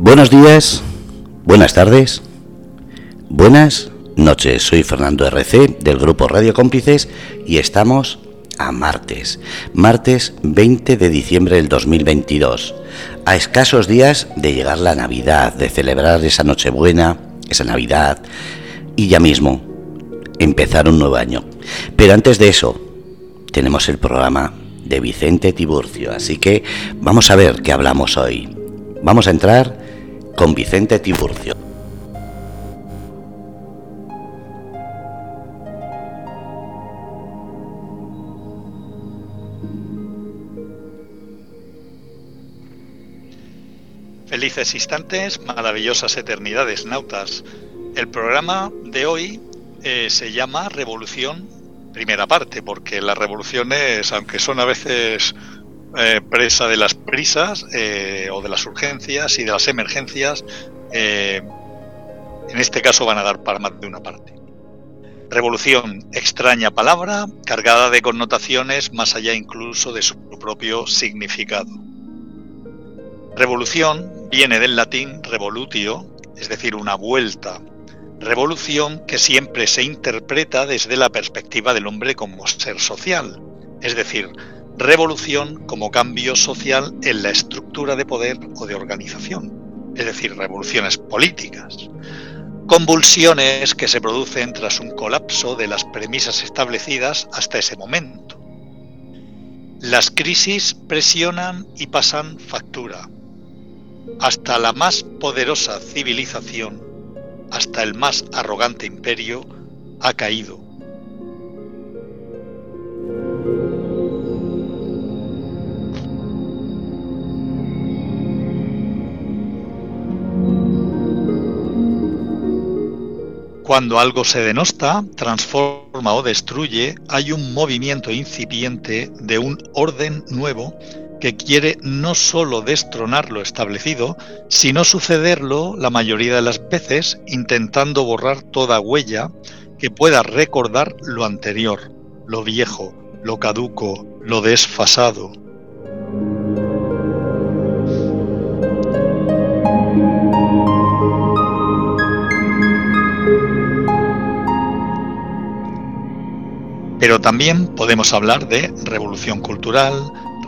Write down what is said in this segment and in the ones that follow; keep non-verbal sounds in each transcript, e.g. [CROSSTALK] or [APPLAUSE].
Buenos días, buenas tardes, buenas noches. Soy Fernando RC del grupo Radio Cómplices y estamos a martes, martes 20 de diciembre del 2022, a escasos días de llegar la Navidad, de celebrar esa Nochebuena, esa Navidad y ya mismo empezar un nuevo año. Pero antes de eso, tenemos el programa de Vicente Tiburcio, así que vamos a ver qué hablamos hoy. Vamos a entrar con Vicente Tiburcio. Felices instantes, maravillosas eternidades, nautas. El programa de hoy eh, se llama Revolución, primera parte, porque las revoluciones, aunque son a veces eh, presa de las prisas eh, o de las urgencias y de las emergencias, eh, en este caso van a dar para más de una parte. Revolución, extraña palabra, cargada de connotaciones más allá incluso de su propio significado. Revolución viene del latín revolutio, es decir, una vuelta. Revolución que siempre se interpreta desde la perspectiva del hombre como ser social, es decir, revolución como cambio social en la estructura de poder o de organización, es decir, revoluciones políticas. Convulsiones que se producen tras un colapso de las premisas establecidas hasta ese momento. Las crisis presionan y pasan factura. Hasta la más poderosa civilización, hasta el más arrogante imperio, ha caído Cuando algo se denosta, transforma o destruye, hay un movimiento incipiente de un orden nuevo que quiere no sólo destronar lo establecido, sino sucederlo la mayoría de las veces intentando borrar toda huella que pueda recordar lo anterior, lo viejo, lo caduco, lo desfasado, Pero también podemos hablar de revolución cultural,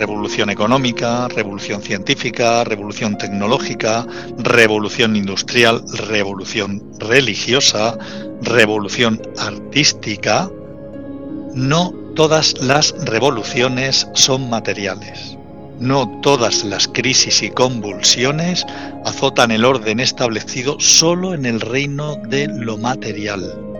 revolución económica, revolución científica, revolución tecnológica, revolución industrial, revolución religiosa, revolución artística. No todas las revoluciones son materiales. No todas las crisis y convulsiones azotan el orden establecido solo en el reino de lo material.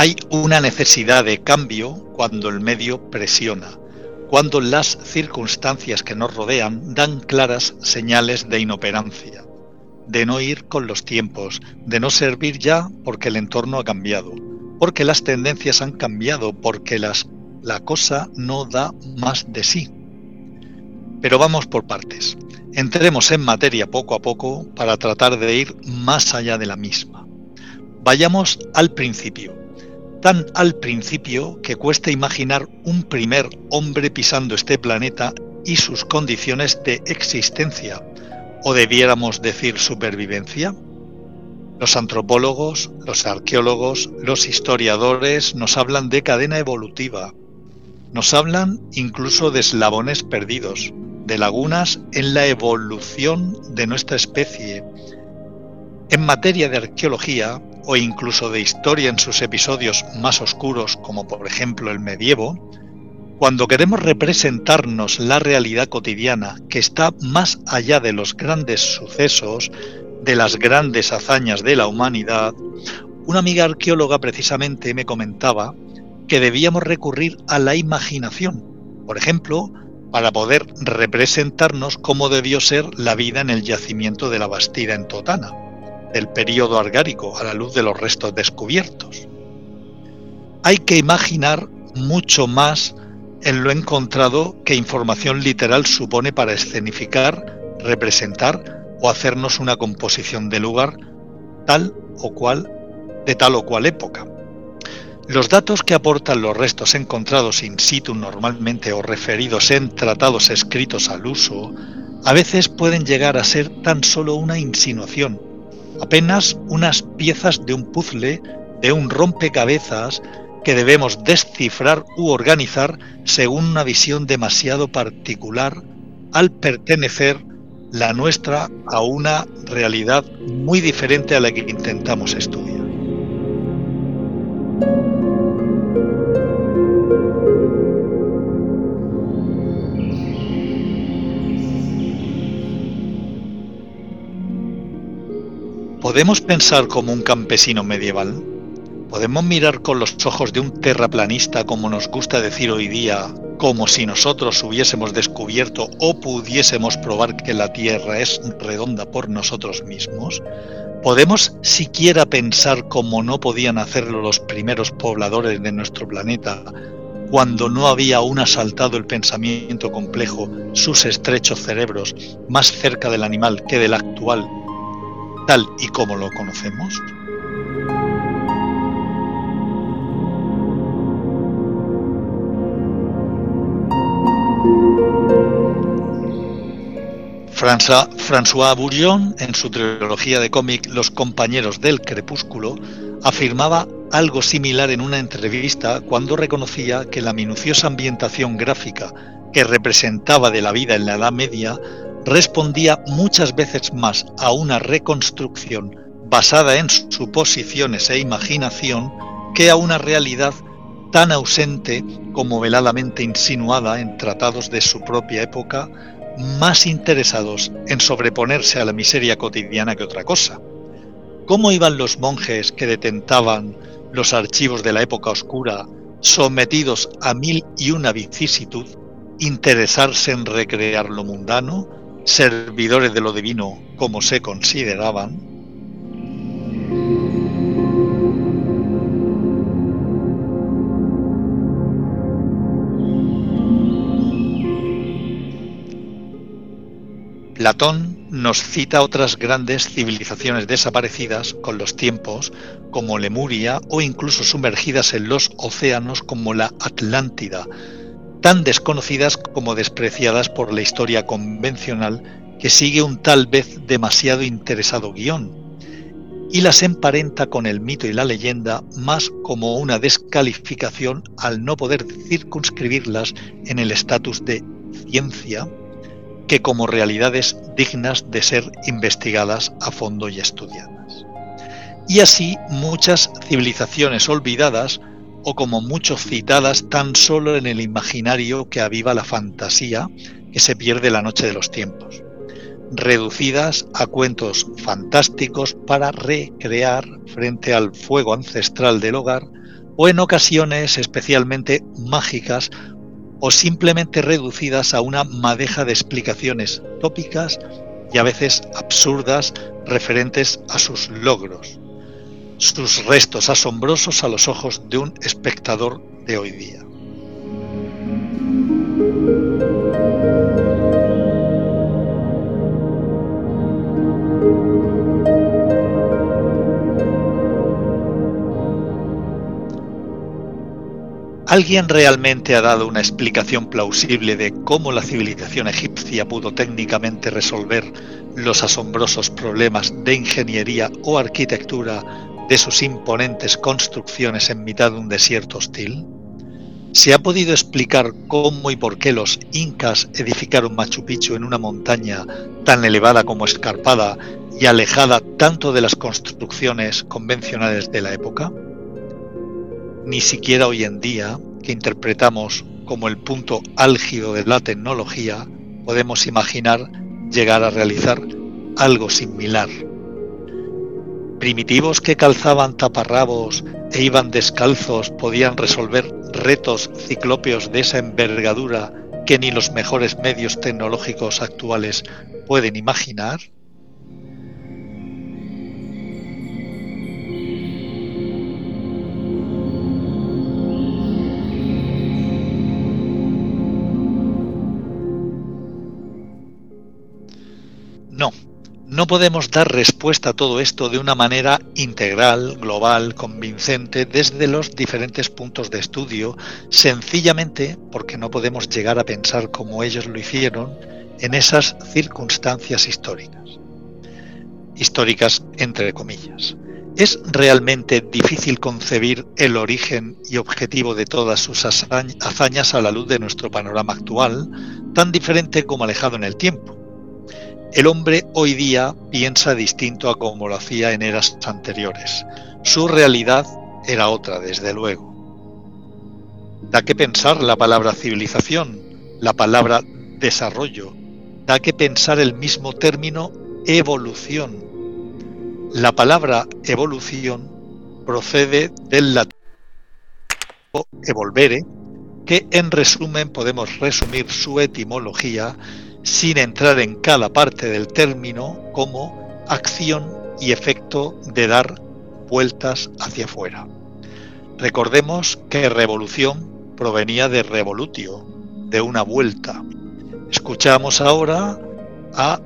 Hay una necesidad de cambio cuando el medio presiona, cuando las circunstancias que nos rodean dan claras señales de inoperancia, de no ir con los tiempos, de no servir ya porque el entorno ha cambiado, porque las tendencias han cambiado, porque las, la cosa no da más de sí. Pero vamos por partes. Entremos en materia poco a poco para tratar de ir más allá de la misma. Vayamos al principio tan al principio que cuesta imaginar un primer hombre pisando este planeta y sus condiciones de existencia, o debiéramos decir supervivencia? Los antropólogos, los arqueólogos, los historiadores nos hablan de cadena evolutiva, nos hablan incluso de eslabones perdidos, de lagunas en la evolución de nuestra especie. En materia de arqueología, o incluso de historia en sus episodios más oscuros, como por ejemplo el medievo, cuando queremos representarnos la realidad cotidiana que está más allá de los grandes sucesos, de las grandes hazañas de la humanidad, una amiga arqueóloga precisamente me comentaba que debíamos recurrir a la imaginación, por ejemplo, para poder representarnos cómo debió ser la vida en el yacimiento de la Bastida en Totana del período argárico a la luz de los restos descubiertos. Hay que imaginar mucho más en lo encontrado que información literal supone para escenificar, representar o hacernos una composición de lugar tal o cual de tal o cual época. Los datos que aportan los restos encontrados in situ normalmente o referidos en tratados escritos al uso, a veces pueden llegar a ser tan solo una insinuación, apenas unas piezas de un puzzle, de un rompecabezas que debemos descifrar u organizar según una visión demasiado particular al pertenecer la nuestra a una realidad muy diferente a la que intentamos estudiar. ¿Podemos pensar como un campesino medieval? ¿Podemos mirar con los ojos de un terraplanista como nos gusta decir hoy día, como si nosotros hubiésemos descubierto o pudiésemos probar que la Tierra es redonda por nosotros mismos? ¿Podemos siquiera pensar como no podían hacerlo los primeros pobladores de nuestro planeta cuando no había aún asaltado el pensamiento complejo sus estrechos cerebros más cerca del animal que del actual tal y como lo conocemos? François Bourgeon, en su trilogía de cómic Los compañeros del crepúsculo, afirmaba algo similar en una entrevista cuando reconocía que la minuciosa ambientación gráfica que representaba de la vida en la Edad Media respondía muchas veces más a una reconstrucción basada en suposiciones e imaginación que a una realidad tan ausente como veladamente insinuada en tratados de su propia época, más interesados en sobreponerse a la miseria cotidiana que otra cosa. ¿Cómo iban los monjes que detentaban los archivos de la época oscura, sometidos a mil y una vicisitud, interesarse en recrear lo mundano, servidores de lo divino como se consideraban, Platón nos cita otras grandes civilizaciones desaparecidas con los tiempos, como Lemuria, o incluso sumergidas en los océanos como la Atlántida, tan desconocidas como despreciadas por la historia convencional que sigue un tal vez demasiado interesado guion, y las emparenta con el mito y la leyenda más como una descalificación al no poder circunscribirlas en el estatus de ciencia que como realidades dignas de ser investigadas a fondo y estudiadas. Y así muchas civilizaciones olvidadas o como muchos citadas tan solo en el imaginario que aviva la fantasía que se pierde la noche de los tiempos, reducidas a cuentos fantásticos para recrear frente al fuego ancestral del hogar o en ocasiones especialmente mágicas o simplemente reducidas a una madeja de explicaciones tópicas y a veces absurdas referentes a sus logros sus restos asombrosos a los ojos de un espectador de hoy día. ¿Alguien realmente ha dado una explicación plausible de cómo la civilización egipcia pudo técnicamente resolver los asombrosos problemas de ingeniería o arquitectura de sus imponentes construcciones en mitad de un desierto hostil? ¿Se ha podido explicar cómo y por qué los incas edificaron Machu Picchu en una montaña tan elevada como escarpada y alejada tanto de las construcciones convencionales de la época? Ni siquiera hoy en día, que interpretamos como el punto álgido de la tecnología, podemos imaginar llegar a realizar algo similar primitivos que calzaban taparrabos e iban descalzos podían resolver retos ciclópeos de esa envergadura que ni los mejores medios tecnológicos actuales pueden imaginar? No, No podemos dar respuesta a todo esto de una manera integral, global, convincente, desde los diferentes puntos de estudio, sencillamente porque no podemos llegar a pensar como ellos lo hicieron en esas circunstancias históricas. Históricas entre comillas. ¿Es realmente difícil concebir el origen y objetivo de todas sus hazañas a la luz de nuestro panorama actual, tan diferente como alejado en el tiempo? El hombre hoy día piensa distinto a como lo hacía en eras anteriores. Su realidad era otra, desde luego. Da que pensar la palabra civilización, la palabra desarrollo, da que pensar el mismo término evolución. La palabra evolución procede del latín evolvere, que en resumen podemos resumir su etimología sin entrar en cada parte del término como acción y efecto de dar vueltas hacia afuera. Recordemos que revolución provenía de revolutio, de una vuelta. Escuchamos ahora a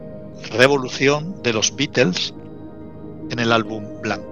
Revolución de los Beatles en el álbum Blanco.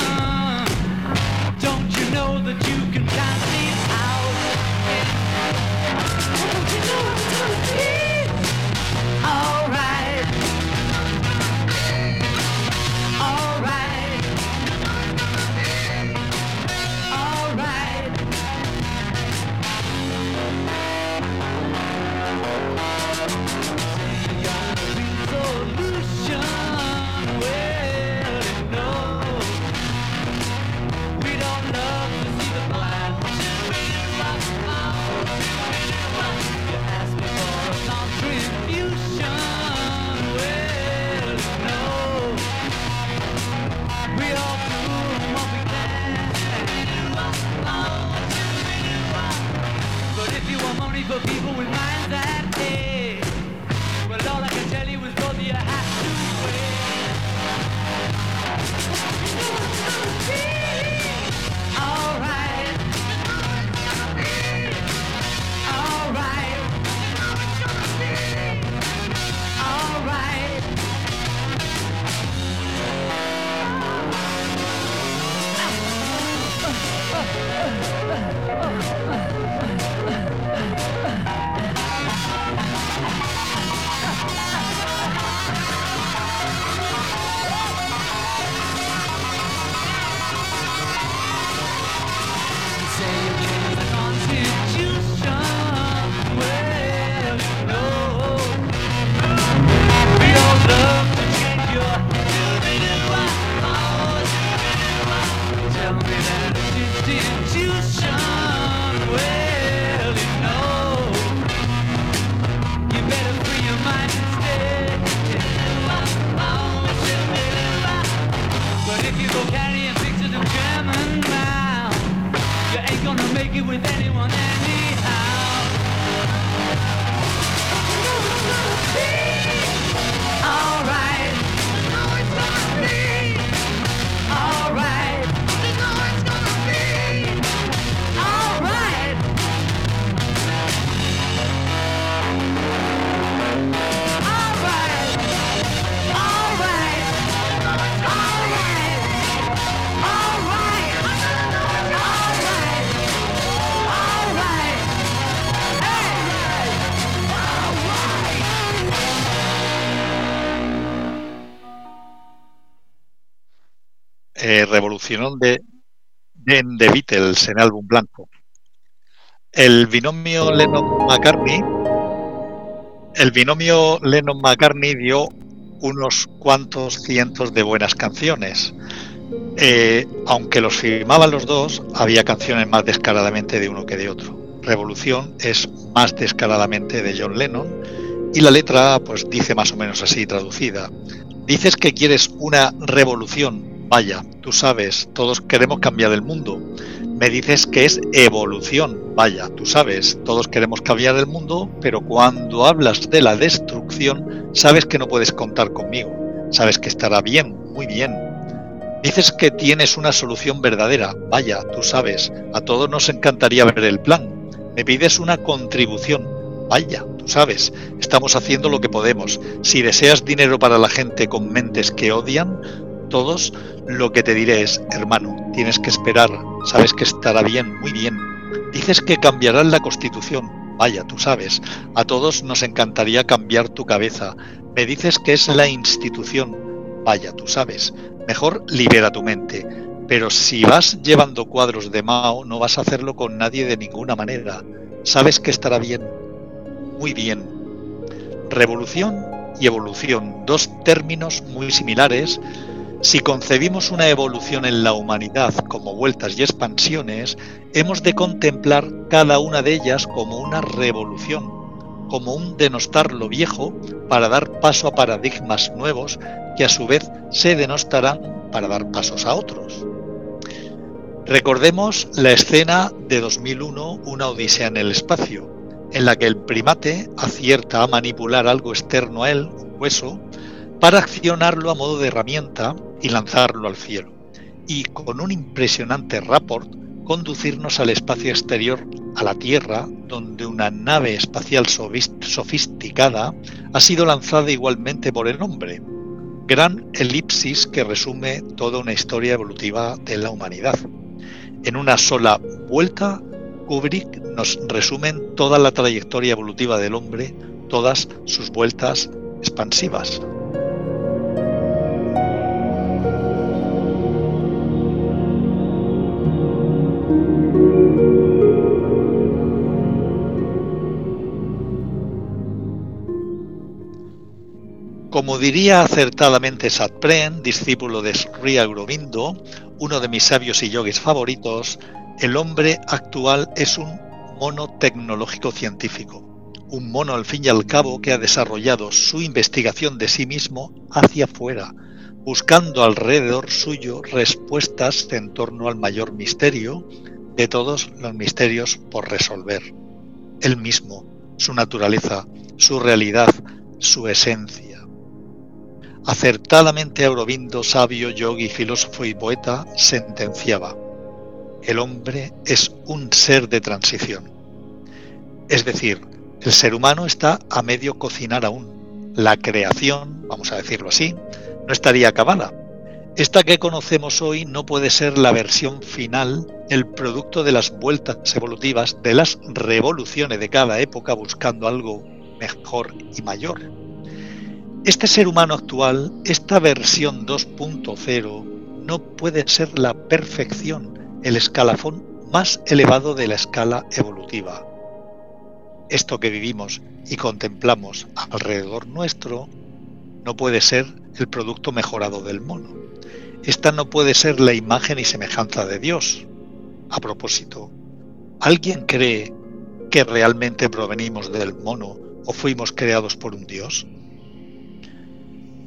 revolucionó de, de The Beatles en álbum blanco. El binomio Lennon-McCartney, el binomio Lennon-McCartney dio unos cuantos cientos de buenas canciones, Eh, aunque los firmaban los dos, había canciones más descaradamente de uno que de otro. Revolución es más descaradamente de John Lennon y la letra pues dice más o menos así traducida. Dices que quieres una revolución, vaya, tú sabes, todos queremos cambiar el mundo. Me dices que es evolución, vaya, tú sabes, todos queremos cambiar el mundo, pero cuando hablas de la destrucción, sabes que no puedes contar conmigo, sabes que estará bien, muy bien, Dices que tienes una solución verdadera. Vaya, tú sabes, a todos nos encantaría ver el plan. Me pides una contribución. Vaya, tú sabes, estamos haciendo lo que podemos. Si deseas dinero para la gente con mentes que odian, todos, lo que te diré es, hermano, tienes que esperar. Sabes que estará bien, muy bien. Dices que cambiarán la constitución. Vaya, tú sabes, a todos nos encantaría cambiar tu cabeza. Me dices que es la institución. Vaya, tú sabes, Mejor libera tu mente. Pero si vas llevando cuadros de Mao, no vas a hacerlo con nadie de ninguna manera. Sabes que estará bien. Muy bien. Revolución y evolución, dos términos muy similares. Si concebimos una evolución en la humanidad como vueltas y expansiones, hemos de contemplar cada una de ellas como una revolución, como un denostar lo viejo para dar paso a paradigmas nuevos que a su vez se denostarán para dar pasos a otros. Recordemos la escena de 2001, Una Odisea en el Espacio, en la que el primate acierta a manipular algo externo a él, un hueso, para accionarlo a modo de herramienta y lanzarlo al cielo, y con un impresionante rapport conducirnos al espacio exterior, a la Tierra, donde una nave espacial sofisticada ha sido lanzada igualmente por el hombre. Gran elipsis que resume toda una historia evolutiva de la humanidad. En una sola vuelta, Kubrick nos resume toda la trayectoria evolutiva del hombre, todas sus vueltas expansivas. Como diría acertadamente Satpren, discípulo de Sri Aurobindo, uno de mis sabios y yogis favoritos, el hombre actual es un mono tecnológico científico, un mono al fin y al cabo que ha desarrollado su investigación de sí mismo hacia afuera, buscando alrededor suyo respuestas en torno al mayor misterio de todos los misterios por resolver, el mismo, su naturaleza, su realidad, su esencia. Acertadamente Aurobindo, sabio, yogi, filósofo y poeta, sentenciaba, el hombre es un ser de transición. Es decir, el ser humano está a medio cocinar aún. La creación, vamos a decirlo así, no estaría acabada. Esta que conocemos hoy no puede ser la versión final, el producto de las vueltas evolutivas, de las revoluciones de cada época buscando algo mejor y mayor. Este ser humano actual, esta versión 2.0, no puede ser la perfección, el escalafón más elevado de la escala evolutiva. Esto que vivimos y contemplamos alrededor nuestro no puede ser el producto mejorado del mono. Esta no puede ser la imagen y semejanza de Dios. A propósito, ¿alguien cree que realmente provenimos del mono o fuimos creados por un Dios?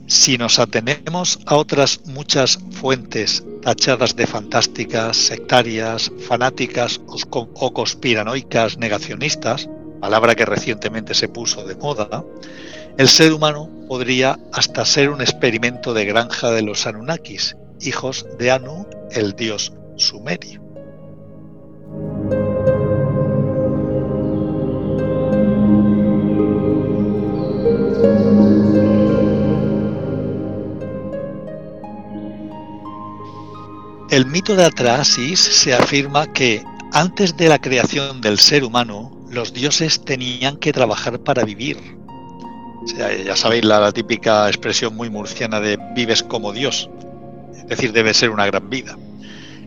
Si nos atenemos a otras muchas fuentes tachadas de fantásticas, sectarias, fanáticas o conspiranoicas negacionistas, palabra que recientemente se puso de moda, el ser humano podría hasta ser un experimento de granja de los Anunnakis, hijos de Anu, el dios sumerio. El mito de Atrasis se afirma que antes de la creación del ser humano, los dioses tenían que trabajar para vivir. ya sabéis la, típica expresión muy murciana de vives como Dios, es decir, debe ser una gran vida.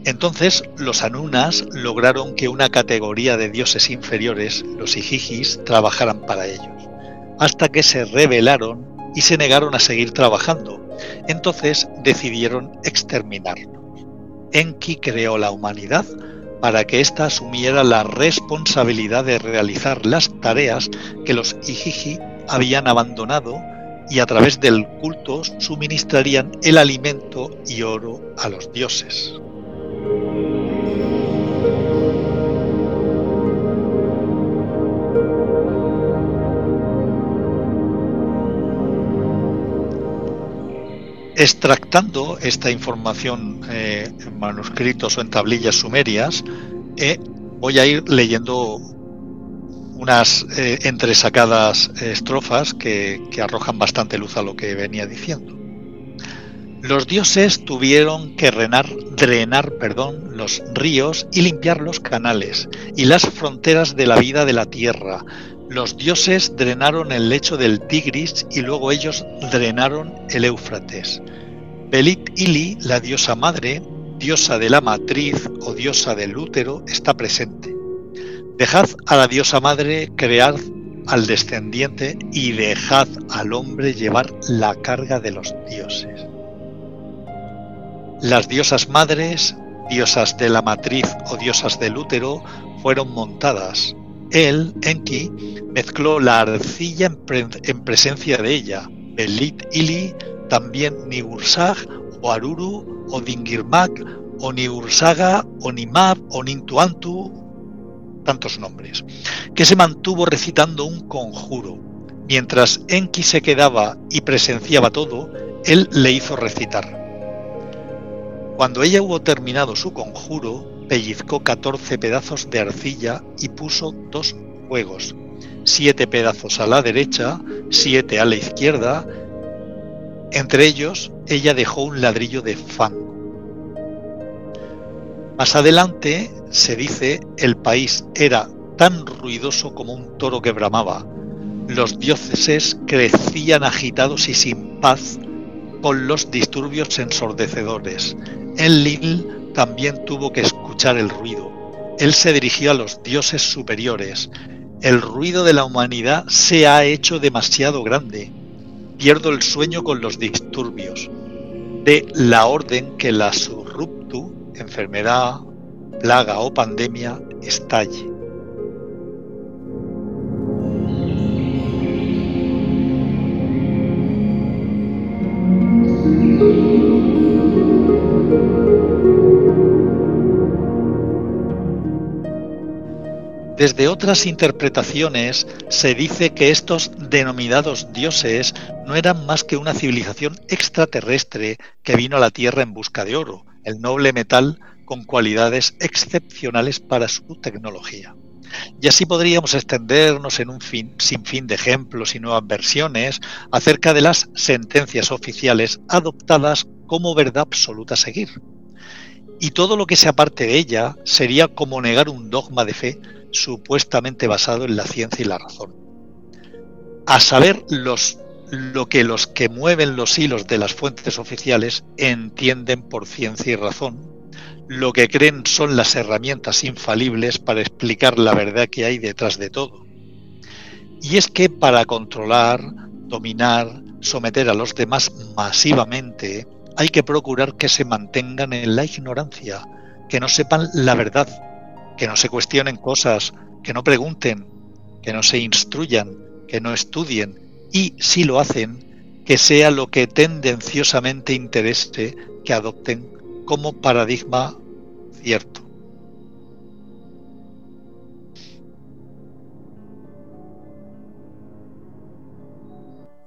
Entonces los Anunas lograron que una categoría de dioses inferiores, los Ijijis, trabajaran para ellos, hasta que se rebelaron y se negaron a seguir trabajando. Entonces decidieron exterminarlos. Enki creó la humanidad para que ésta asumiera la responsabilidad de realizar las tareas que los Ijiji habían abandonado y a través del culto suministrarían el alimento y oro a los dioses. Extractando esta información eh, en manuscritos o en tablillas sumerias, eh, voy a ir leyendo unas eh, entresacadas estrofas que, que arrojan bastante luz a lo que venía diciendo. Los dioses tuvieron que renar, drenar perdón, los ríos y limpiar los canales y las fronteras de la vida de la tierra, los dioses drenaron el lecho del Tigris y luego ellos drenaron el Éufrates. Belit Ili, la diosa madre, diosa de la matriz o diosa del útero, está presente. Dejad a la diosa madre crear al descendiente y dejad al hombre llevar la carga de los dioses. Las diosas madres, diosas de la matriz o diosas del útero, fueron montadas, él, Enki, mezcló la arcilla en, presencia de ella. Belit Ili, también Niursag, o Aruru, o Dingirmak, o Niursaga, o Nimab, o Nintuantu, tantos nombres, que se mantuvo recitando un conjuro. Mientras Enki se quedaba y presenciaba todo, él le hizo recitar. Cuando ella hubo terminado su conjuro, pellizcó 14 pedazos de arcilla y puso dos fuegos, siete pedazos a la derecha, siete a la izquierda. Entre ellos, ella dejó un ladrillo de fango. Más adelante se dice el país era tan ruidoso como un toro que bramaba. Los dioses crecían agitados y sin paz con los disturbios ensordecedores. Enlil también tuvo que escuchar el ruido. Él se dirigió a los dioses superiores. El ruido de la humanidad se ha hecho demasiado grande. Pierdo el sueño con los disturbios. De la orden que la surruptu, enfermedad, plaga o pandemia, estalle. Desde otras interpretaciones se dice que estos denominados dioses no eran más que una civilización extraterrestre que vino a la Tierra en busca de oro, el noble metal con cualidades excepcionales para su tecnología. Y así podríamos extendernos en un fin, sinfín de ejemplos y nuevas versiones acerca de las sentencias oficiales adoptadas como verdad absoluta a seguir. Y todo lo que se aparte de ella sería como negar un dogma de fe supuestamente basado en la ciencia y la razón. A saber los, lo que los que mueven los hilos de las fuentes oficiales entienden por ciencia y razón, lo que creen son las herramientas infalibles para explicar la verdad que hay detrás de todo. Y es que para controlar, dominar, someter a los demás masivamente, hay que procurar que se mantengan en la ignorancia, que no sepan la verdad, que no se cuestionen cosas, que no pregunten, que no se instruyan, que no estudien y, si lo hacen, que sea lo que tendenciosamente interese que adopten como paradigma cierto.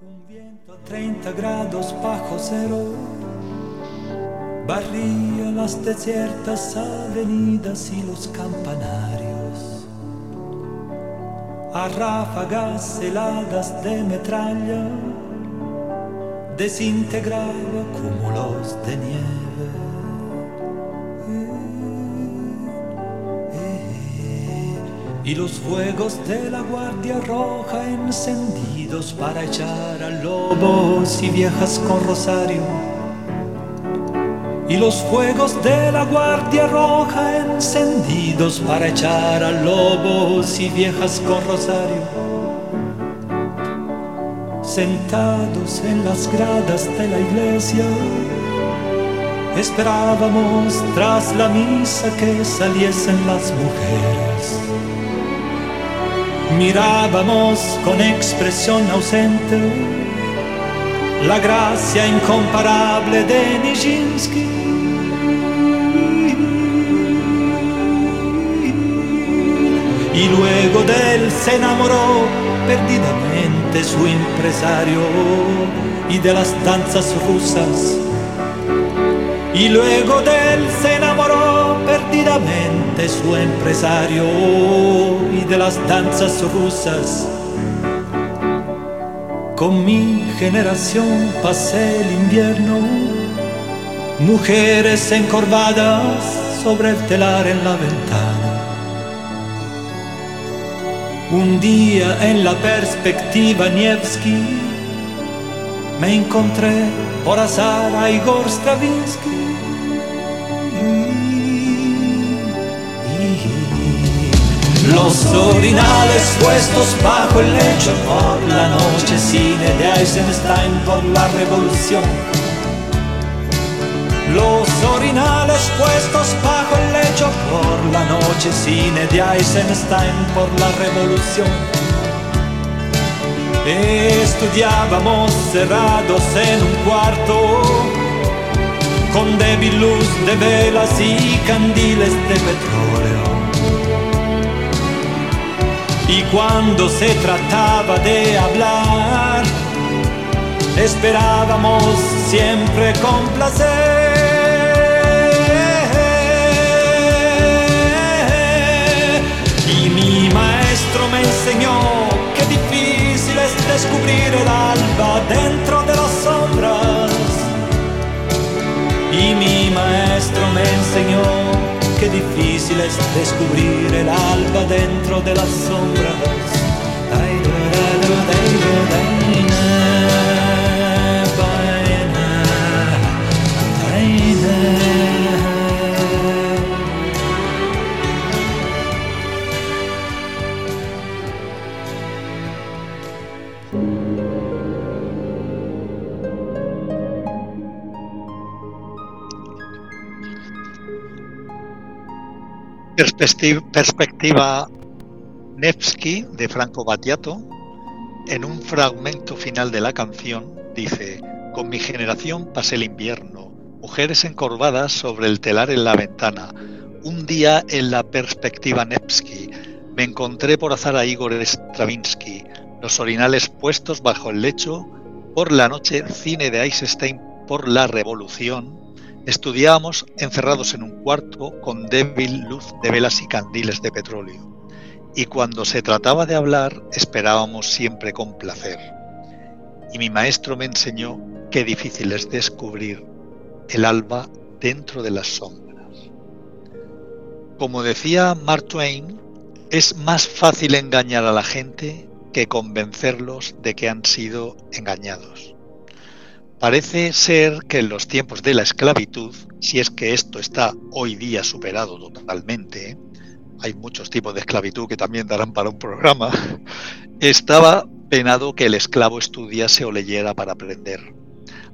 Un viento a 30 grados bajo cero barría las desiertas avenidas y los campanarios. A ráfagas heladas de metralla desintegraba cúmulos de nieve. Y los fuegos de la Guardia Roja encendidos para echar a lobos y viejas con rosario y los fuegos de la Guardia Roja encendidos para echar a lobos y viejas con rosario. Sentados en las gradas de la iglesia, Esperábamos tras la misa que saliesen las mujeres. Mirábamos con expresión ausente la gracia incomparable de Nijinsky. Y luego de él se enamoró perdidamente su empresario y de las danzas rusas y luego de él se enamoró perdidamente su empresario y de las danzas rusas. Con mi generación pasé el invierno, mujeres encorvadas sobre el telar en la ventana. Un día en la perspectiva Nievsky me encontré por azar a Igor Stravinsky. Los orinales puestos bajo el lecho por la noche, cine de Eisenstein por la revolución. Los orinales puestos bajo el lecho por la noche, cine de Eisenstein por la revolución. Estudiábamos cerrados en un cuarto con débil luz de velas y candiles de petróleo. Y cuando se trataba de hablar, esperábamos siempre con placer. Alba dentro de las sombras. Y mi maestro me enseñó qué difícil es descubrir el alba dentro de las sombras. Perspectiva Nevsky de Franco Battiato, en un fragmento final de la canción, dice, con mi generación pasé el invierno, mujeres encorvadas sobre el telar en la ventana, un día en la perspectiva Nevsky, me encontré por azar a Igor Stravinsky, los orinales puestos bajo el lecho, por la noche cine de Eisenstein por la revolución, Estudiábamos encerrados en un cuarto con débil luz de velas y candiles de petróleo. Y cuando se trataba de hablar, esperábamos siempre con placer. Y mi maestro me enseñó qué difícil es descubrir el alba dentro de las sombras. Como decía Mark Twain, es más fácil engañar a la gente que convencerlos de que han sido engañados. Parece ser que en los tiempos de la esclavitud, si es que esto está hoy día superado totalmente, hay muchos tipos de esclavitud que también darán para un programa, [LAUGHS] estaba penado que el esclavo estudiase o leyera para aprender.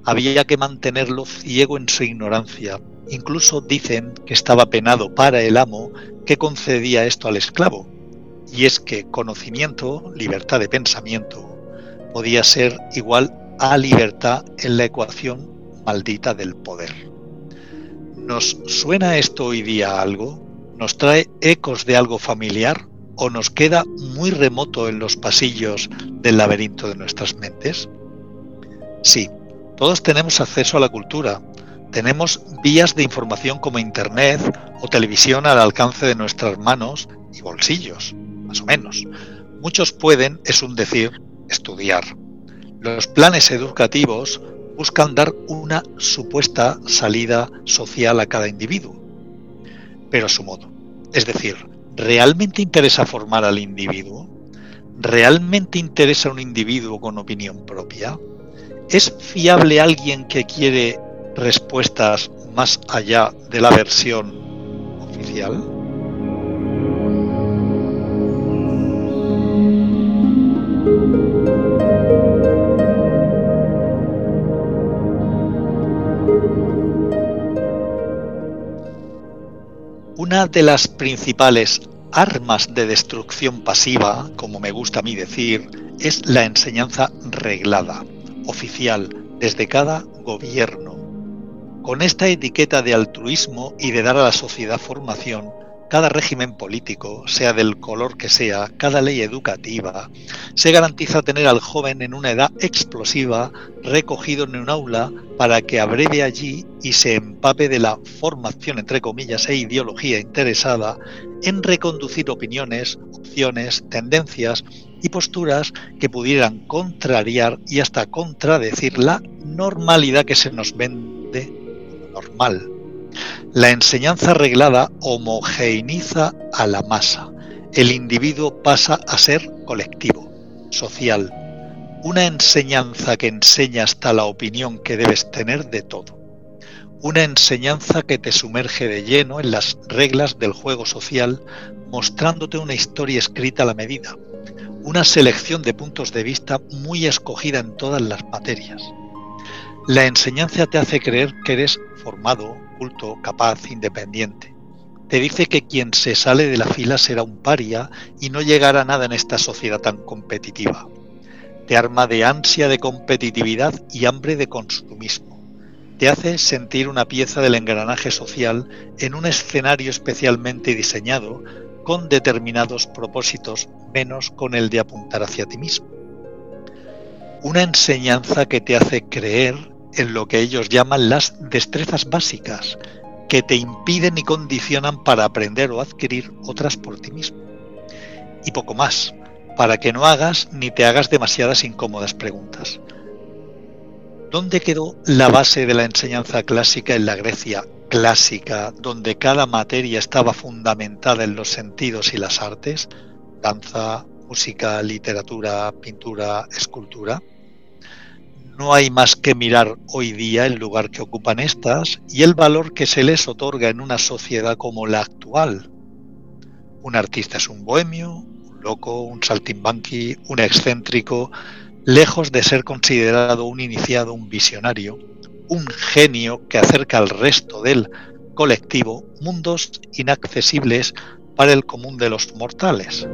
Había que mantenerlo ciego en su ignorancia. Incluso dicen que estaba penado para el amo que concedía esto al esclavo. Y es que conocimiento, libertad de pensamiento, podía ser igual a libertad en la ecuación maldita del poder. ¿Nos suena esto hoy día algo? ¿Nos trae ecos de algo familiar o nos queda muy remoto en los pasillos del laberinto de nuestras mentes? Sí, todos tenemos acceso a la cultura, tenemos vías de información como Internet o televisión al alcance de nuestras manos y bolsillos, más o menos. Muchos pueden, es un decir, estudiar, los planes educativos buscan dar una supuesta salida social a cada individuo, pero a su modo. Es decir, ¿realmente interesa formar al individuo? ¿Realmente interesa un individuo con opinión propia? ¿Es fiable alguien que quiere respuestas más allá de la versión oficial? Una de las principales armas de destrucción pasiva, como me gusta a mí decir, es la enseñanza reglada, oficial, desde cada gobierno. Con esta etiqueta de altruismo y de dar a la sociedad formación, cada régimen político, sea del color que sea, cada ley educativa, se garantiza tener al joven en una edad explosiva recogido en un aula para que abreve allí y se empape de la formación, entre comillas, e ideología interesada en reconducir opiniones, opciones, tendencias y posturas que pudieran contrariar y hasta contradecir la normalidad que se nos vende normal la enseñanza reglada homogeneiza a la masa. El individuo pasa a ser colectivo, social. Una enseñanza que enseña hasta la opinión que debes tener de todo. Una enseñanza que te sumerge de lleno en las reglas del juego social, mostrándote una historia escrita a la medida. Una selección de puntos de vista muy escogida en todas las materias. La enseñanza te hace creer que eres formado, culto, capaz, independiente. Te dice que quien se sale de la fila será un paria y no llegará a nada en esta sociedad tan competitiva. Te arma de ansia de competitividad y hambre de consumismo. Te hace sentir una pieza del engranaje social en un escenario especialmente diseñado con determinados propósitos, menos con el de apuntar hacia ti mismo. Una enseñanza que te hace creer en lo que ellos llaman las destrezas básicas, que te impiden y condicionan para aprender o adquirir otras por ti mismo. Y poco más, para que no hagas ni te hagas demasiadas incómodas preguntas. ¿Dónde quedó la base de la enseñanza clásica en la Grecia clásica, donde cada materia estaba fundamentada en los sentidos y las artes? Danza, música, literatura, pintura, escultura no hay más que mirar hoy día el lugar que ocupan estas y el valor que se les otorga en una sociedad como la actual. Un artista es un bohemio, un loco, un saltimbanqui, un excéntrico, lejos de ser considerado un iniciado, un visionario, un genio que acerca al resto del colectivo mundos inaccesibles para el común de los mortales.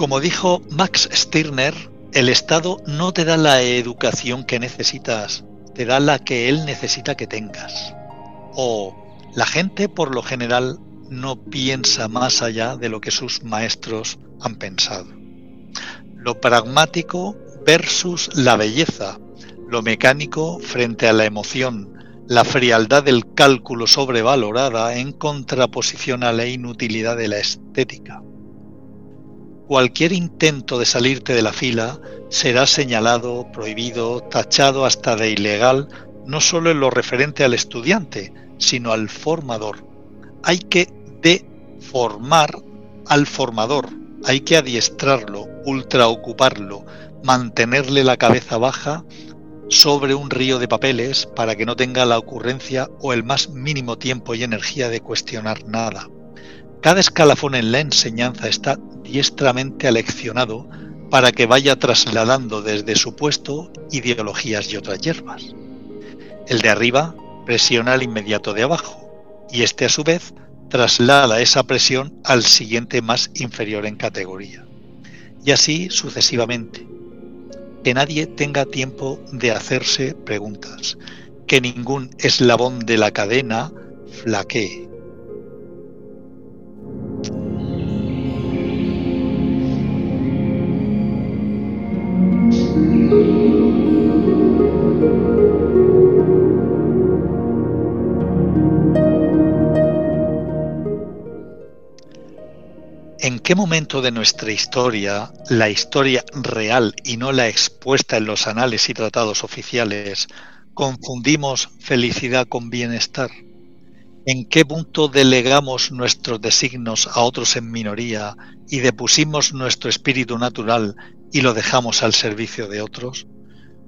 Como dijo Max Stirner, el Estado no te da la educación que necesitas, te da la que él necesita que tengas. O la gente por lo general no piensa más allá de lo que sus maestros han pensado. Lo pragmático versus la belleza, lo mecánico frente a la emoción, la frialdad del cálculo sobrevalorada en contraposición a la inutilidad de la estética cualquier intento de salirte de la fila será señalado, prohibido, tachado hasta de ilegal, no solo en lo referente al estudiante, sino al formador. Hay que deformar al formador, hay que adiestrarlo, ultraocuparlo, mantenerle la cabeza baja sobre un río de papeles para que no tenga la ocurrencia o el más mínimo tiempo y energía de cuestionar nada. Cada escalafón en la enseñanza está diestramente aleccionado para que vaya trasladando desde su puesto ideologías y otras hierbas. El de arriba presiona al inmediato de abajo y este a su vez traslada esa presión al siguiente más inferior en categoría. Y así sucesivamente. Que nadie tenga tiempo de hacerse preguntas, que ningún eslabón de la cadena flaquee, qué momento de nuestra historia, la historia real y no la expuesta en los anales y tratados oficiales, confundimos felicidad con bienestar? ¿En qué punto delegamos nuestros designos a otros en minoría y depusimos nuestro espíritu natural y lo dejamos al servicio de otros?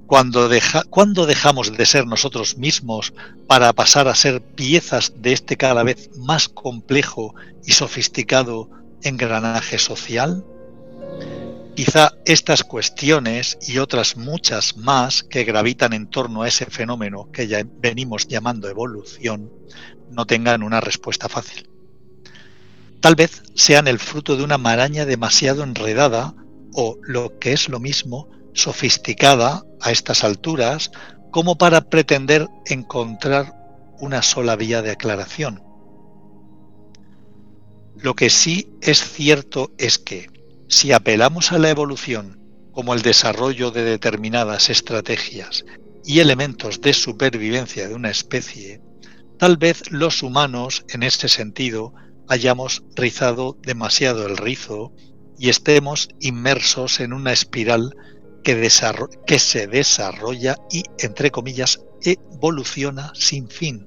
Cuando, cuando dejamos de ser nosotros mismos para pasar a ser piezas de este cada vez más complejo y sofisticado engranaje social? Quizá estas cuestiones y otras muchas más que gravitan en torno a ese fenómeno que ya venimos llamando evolución no tengan una respuesta fácil. Tal vez sean el fruto de una maraña demasiado enredada o, lo que es lo mismo, sofisticada a estas alturas como para pretender encontrar una sola vía de aclaración. Lo que sí es cierto es que, si apelamos a la evolución como el desarrollo de determinadas estrategias y elementos de supervivencia de una especie, tal vez los humanos, en este sentido, hayamos rizado demasiado el rizo y estemos inmersos en una espiral que, que se desarrolla y, entre comillas, evoluciona sin fin,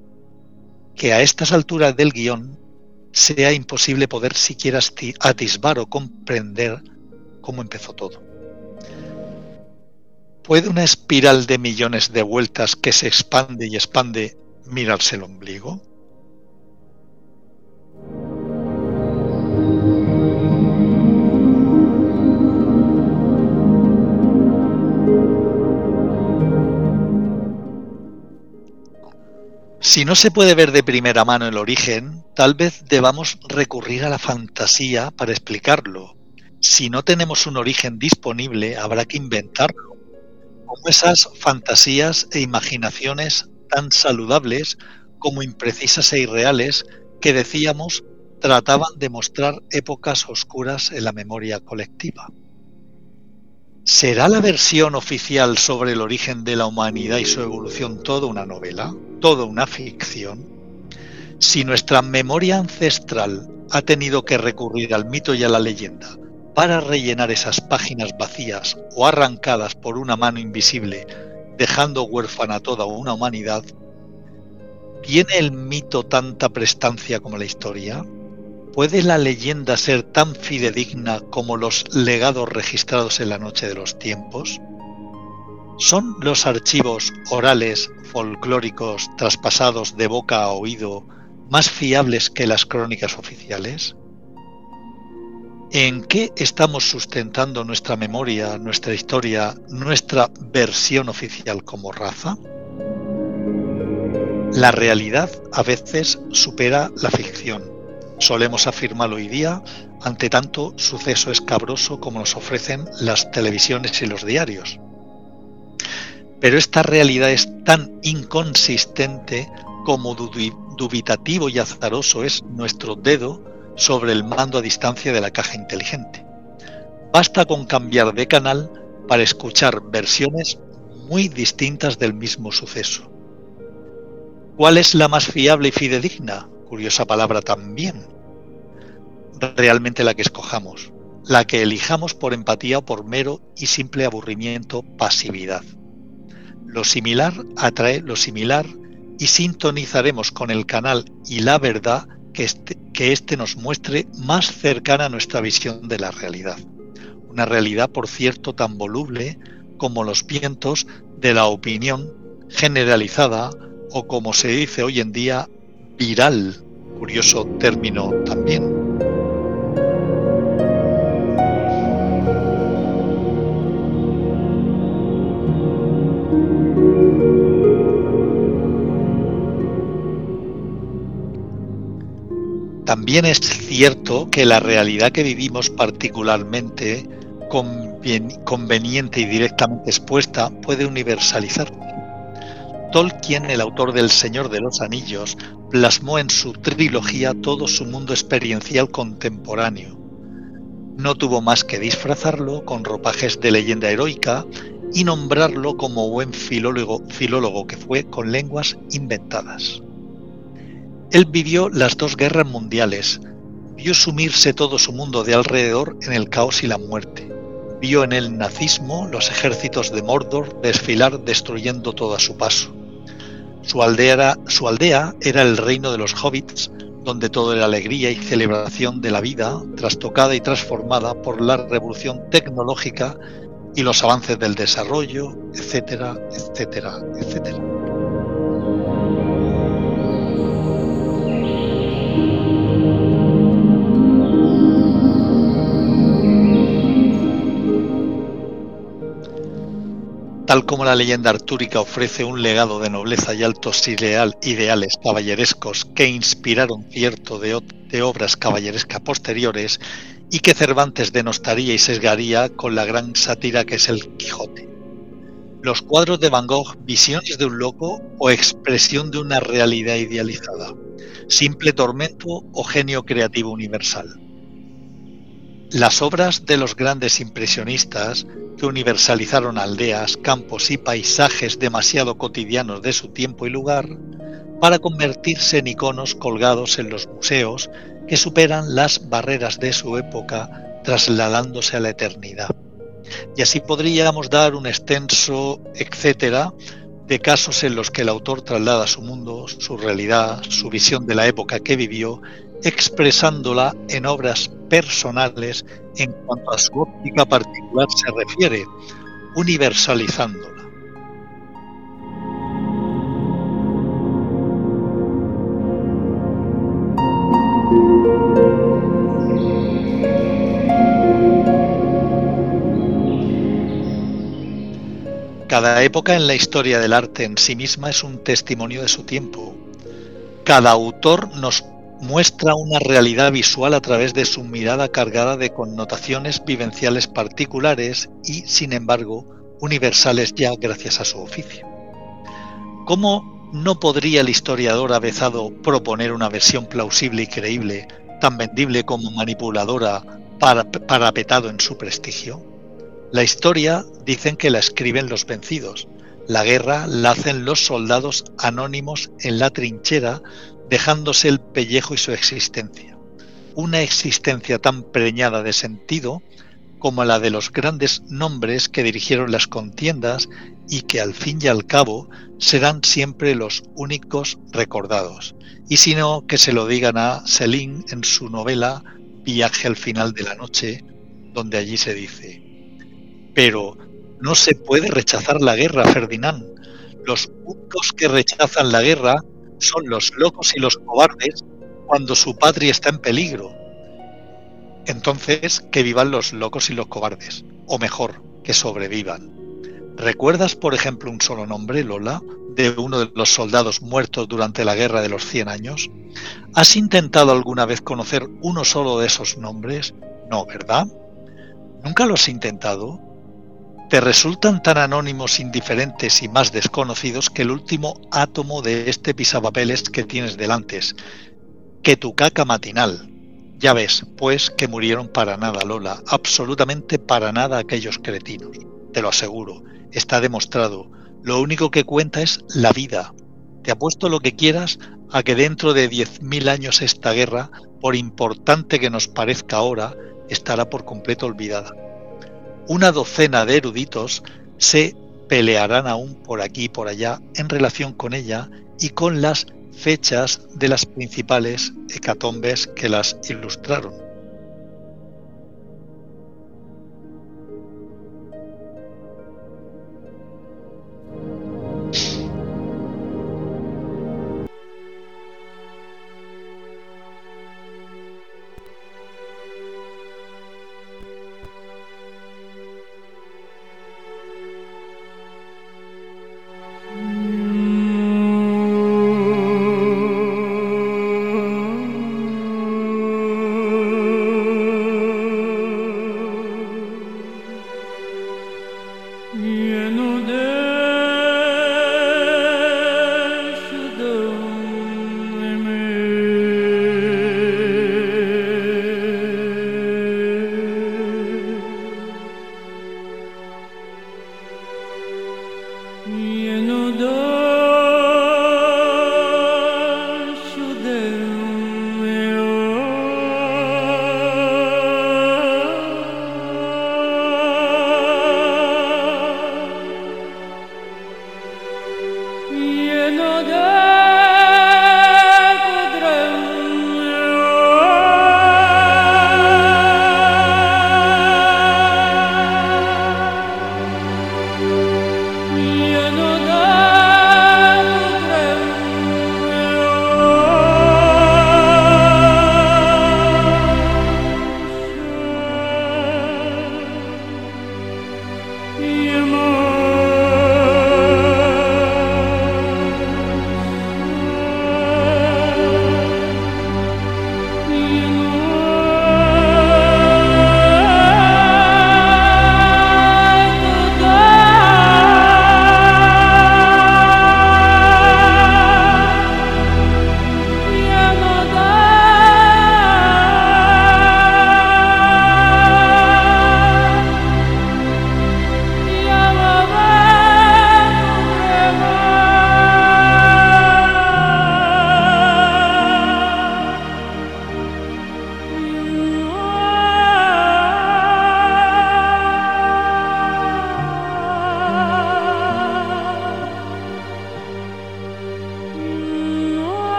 que a estas alturas del guion sea imposible poder siquiera atisbar o comprender cómo empezó todo. ¿Puede una espiral de millones de vueltas que se expande y expande mirarse el ombligo? Si no se puede ver de primera mano el origen, tal vez debamos recurrir a la fantasía para explicarlo. Si no tenemos un origen disponible, habrá que inventarlo. Como esas fantasías e imaginaciones tan saludables como imprecisas e irreales que decíamos trataban de mostrar épocas oscuras en la memoria colectiva. ¿Será la versión oficial sobre el origen de la humanidad y su evolución toda una novela? ¿Toda una ficción? Si nuestra memoria ancestral ha tenido que recurrir al mito y a la leyenda para rellenar esas páginas vacías o arrancadas por una mano invisible, dejando huérfana toda una humanidad, ¿tiene el mito tanta prestancia como la historia? ¿Puede la leyenda ser tan fidedigna como los legados registrados en la noche de los tiempos? ¿Son los archivos orales, folclóricos, traspasados de boca a oído, más fiables que las crónicas oficiales? ¿En qué estamos sustentando nuestra memoria, nuestra historia, nuestra versión oficial como raza? La realidad a veces supera la ficción solemos afirmar hoy día ante tanto suceso escabroso como nos ofrecen las televisiones y los diarios. Pero esta realidad es tan inconsistente como dubitativo y azaroso es nuestro dedo sobre el mando a distancia de la caja inteligente. Basta con cambiar de canal para escuchar versiones muy distintas del mismo suceso. ¿Cuál es la más fiable y fidedigna? Curiosa palabra también, realmente la que escojamos, la que elijamos por empatía o por mero y simple aburrimiento, pasividad. Lo similar atrae lo similar y sintonizaremos con el canal y la verdad que este, que este nos muestre más cercana a nuestra visión de la realidad. Una realidad, por cierto, tan voluble como los vientos de la opinión generalizada o como se dice hoy en día, viral, curioso término también. También es cierto que la realidad que vivimos particularmente conveniente y directamente expuesta puede universalizar Tolkien, el autor del Señor de los Anillos, plasmó en su trilogía todo su mundo experiencial contemporáneo. No tuvo más que disfrazarlo con ropajes de leyenda heroica y nombrarlo como buen filólogo, que fue con lenguas inventadas. Él vivió las dos guerras mundiales, vio sumirse todo su mundo de alrededor en el caos y la muerte. Vio en el nazismo los ejércitos de Mordor desfilar destruyendo todo a su paso. Su aldea, era, el reino de los hobbits, donde todo era alegría y celebración de la vida, trastocada y transformada por la revolución tecnológica y los avances del desarrollo, etcétera, etcétera, etcétera. Tal como la leyenda artúrica ofrece un legado de nobleza y altos ideales caballerescos que inspiraron cierto de, de obras caballerescas posteriores y que Cervantes denostaría y sesgaría con la gran sátira que es el Quijote. Los cuadros de Van Gogh, visiones de un loco o expresión de una realidad idealizada, simple tormento o genio creativo universal. Las obras de los grandes impresionistas que universalizaron aldeas, campos y paisajes demasiado cotidianos de su tiempo y lugar, para convertirse en iconos colgados en los museos que superan las barreras de su época trasladándose a la eternidad. Y así podríamos dar un extenso etcétera de casos en los que el autor traslada su mundo, su realidad, su visión de la época que vivió, expresándola en obras personales en cuanto a su óptica particular se refiere, universalizándola. Cada época en la historia del arte en sí misma es un testimonio de su tiempo. Cada autor nos muestra una realidad visual a través de su mirada cargada de connotaciones vivenciales particulares y, sin embargo, universales ya gracias a su oficio. ¿Cómo no podría el historiador avezado proponer una versión plausible y creíble, tan vendible como manipuladora, parapetado en su prestigio? La historia dicen que la escriben los vencidos, la guerra la hacen los soldados anónimos en la trinchera dejándose el pellejo y su existencia. Una existencia tan preñada de sentido como la de los grandes nombres que dirigieron las contiendas y que al fin y al cabo serán siempre los únicos recordados. Y si no, que se lo digan a Céline en su novela Viaje al final de la noche, donde allí se dice, pero no se puede rechazar la guerra, Ferdinand. Los únicos que rechazan la guerra son los locos y los cobardes cuando su patria está en peligro. Entonces, que vivan los locos y los cobardes, o mejor, que sobrevivan. ¿Recuerdas, por ejemplo, un solo nombre, Lola, de uno de los soldados muertos durante la Guerra de los Cien Años? ¿Has intentado alguna vez conocer uno solo de esos nombres? No, ¿verdad? ¿Nunca lo has intentado? Te resultan tan anónimos, indiferentes y más desconocidos que el último átomo de este pisapapeles que tienes delante, que tu caca matinal. Ya ves, pues, que murieron para nada, Lola, absolutamente para nada aquellos cretinos. Te lo aseguro, está demostrado. Lo único que cuenta es la vida. Te apuesto lo que quieras a que dentro de 10.000 años esta guerra, por importante que nos parezca ahora, estará por completo olvidada una docena de eruditos se pelearán aún por aquí y por allá en relación con ella y con las fechas de las principales hecatombes que las ilustraron.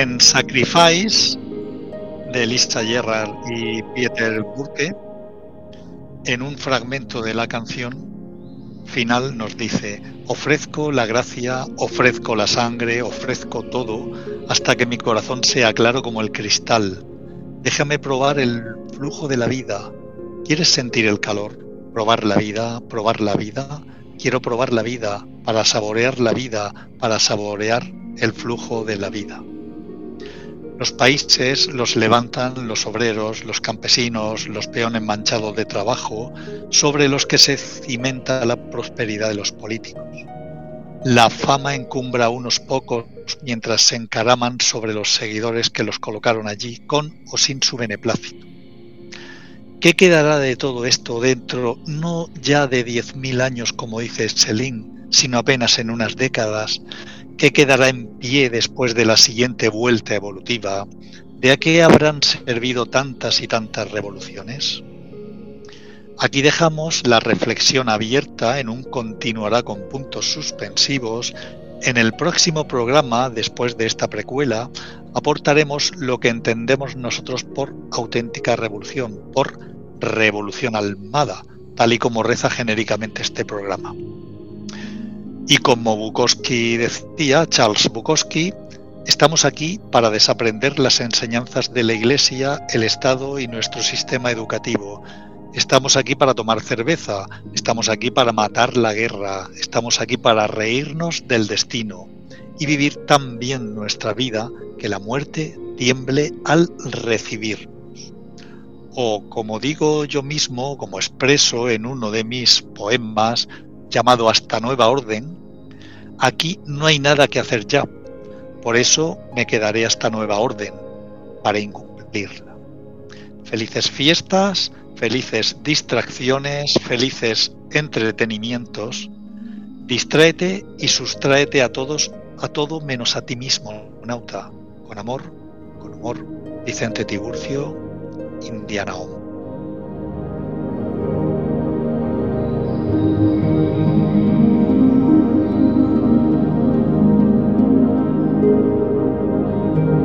En Sacrifice de Lisa Gerrard y Peter Burke, en un fragmento de la canción final nos dice, ofrezco la gracia, ofrezco la sangre, ofrezco todo, hasta que mi corazón sea claro como el cristal. Déjame probar el flujo de la vida. ¿Quieres sentir el calor? Probar la vida, probar la vida. Quiero probar la vida para saborear la vida, para saborear el flujo de la vida. Los países los levantan los obreros, los campesinos, los peones manchados de trabajo, sobre los que se cimenta la prosperidad de los políticos. La fama encumbra a unos pocos mientras se encaraman sobre los seguidores que los colocaron allí con o sin su beneplácito. ¿Qué quedará de todo esto dentro no ya de 10.000 años como dice Céline, sino apenas en unas décadas? ¿Qué quedará en pie después de la siguiente vuelta evolutiva? ¿De a qué habrán servido tantas y tantas revoluciones? Aquí dejamos la reflexión abierta en un continuará con puntos suspensivos. En el próximo programa, después de esta precuela, aportaremos lo que entendemos nosotros por auténtica revolución, por revolución almada, tal y como reza genéricamente este programa. Y como Bukowski decía, Charles Bukowski, estamos aquí para desaprender las enseñanzas de la Iglesia, el Estado y nuestro sistema educativo Estamos aquí para tomar cerveza, estamos aquí para matar la guerra, estamos aquí para reírnos del destino y vivir tan bien nuestra vida que la muerte tiemble al recibirnos. O como digo yo mismo, como expreso en uno de mis poemas llamado Hasta Nueva Orden, aquí no hay nada que hacer ya, por eso me quedaré hasta Nueva Orden para incumplirla. Felices fiestas, felices distracciones, felices entretenimientos, distráete y sustráete a todos, a todo menos a ti mismo, nauta, con amor, con humor, Vicente Tiburcio, Indiana